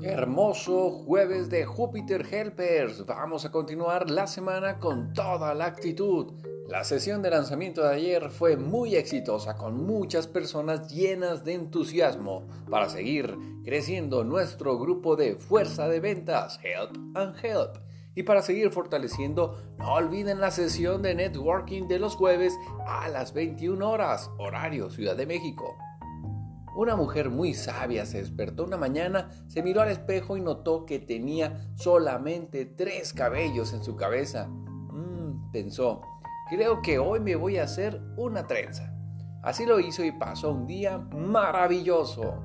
Hermoso jueves de Júpiter Helpers. Vamos a continuar la semana con toda la actitud. La sesión de lanzamiento de ayer fue muy exitosa con muchas personas llenas de entusiasmo para seguir creciendo nuestro grupo de fuerza de ventas Help and Help. Y para seguir fortaleciendo, no olviden la sesión de networking de los jueves a las 21 horas, horario Ciudad de México. Una mujer muy sabia se despertó una mañana, se miró al espejo y notó que tenía solamente tres cabellos en su cabeza. Mmm, pensó, creo que hoy me voy a hacer una trenza. Así lo hizo y pasó un día maravilloso.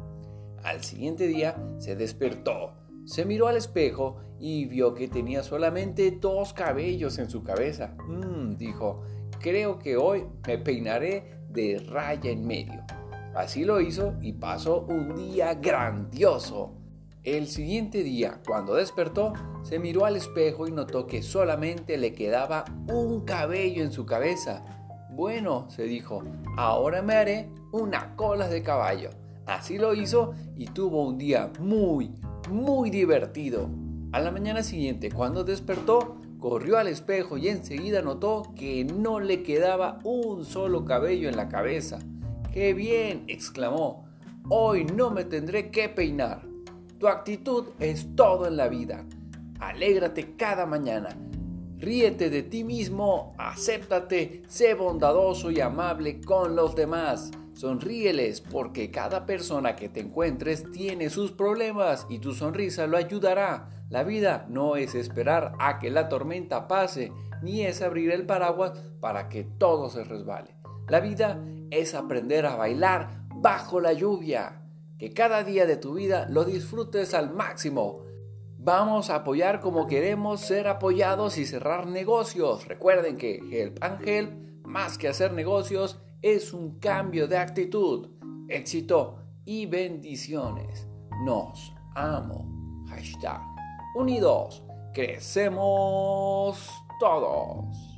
Al siguiente día se despertó, se miró al espejo y vio que tenía solamente dos cabellos en su cabeza. Mmm, dijo, creo que hoy me peinaré de raya en medio. Así lo hizo y pasó un día grandioso. El siguiente día, cuando despertó, se miró al espejo y notó que solamente le quedaba un cabello en su cabeza. Bueno, se dijo, ahora me haré una cola de caballo. Así lo hizo y tuvo un día muy, muy divertido. A la mañana siguiente, cuando despertó, corrió al espejo y enseguida notó que no le quedaba un solo cabello en la cabeza. ¡Qué bien! exclamó. Hoy no me tendré que peinar. Tu actitud es todo en la vida. Alégrate cada mañana. Ríete de ti mismo, acéptate, sé bondadoso y amable con los demás. Sonríeles porque cada persona que te encuentres tiene sus problemas y tu sonrisa lo ayudará. La vida no es esperar a que la tormenta pase, ni es abrir el paraguas para que todo se resbale. La vida es aprender a bailar bajo la lluvia. Que cada día de tu vida lo disfrutes al máximo. Vamos a apoyar como queremos ser apoyados y cerrar negocios. Recuerden que Help and Help, más que hacer negocios, es un cambio de actitud. Éxito y bendiciones. Nos amo. Hashtag unidos. Crecemos todos.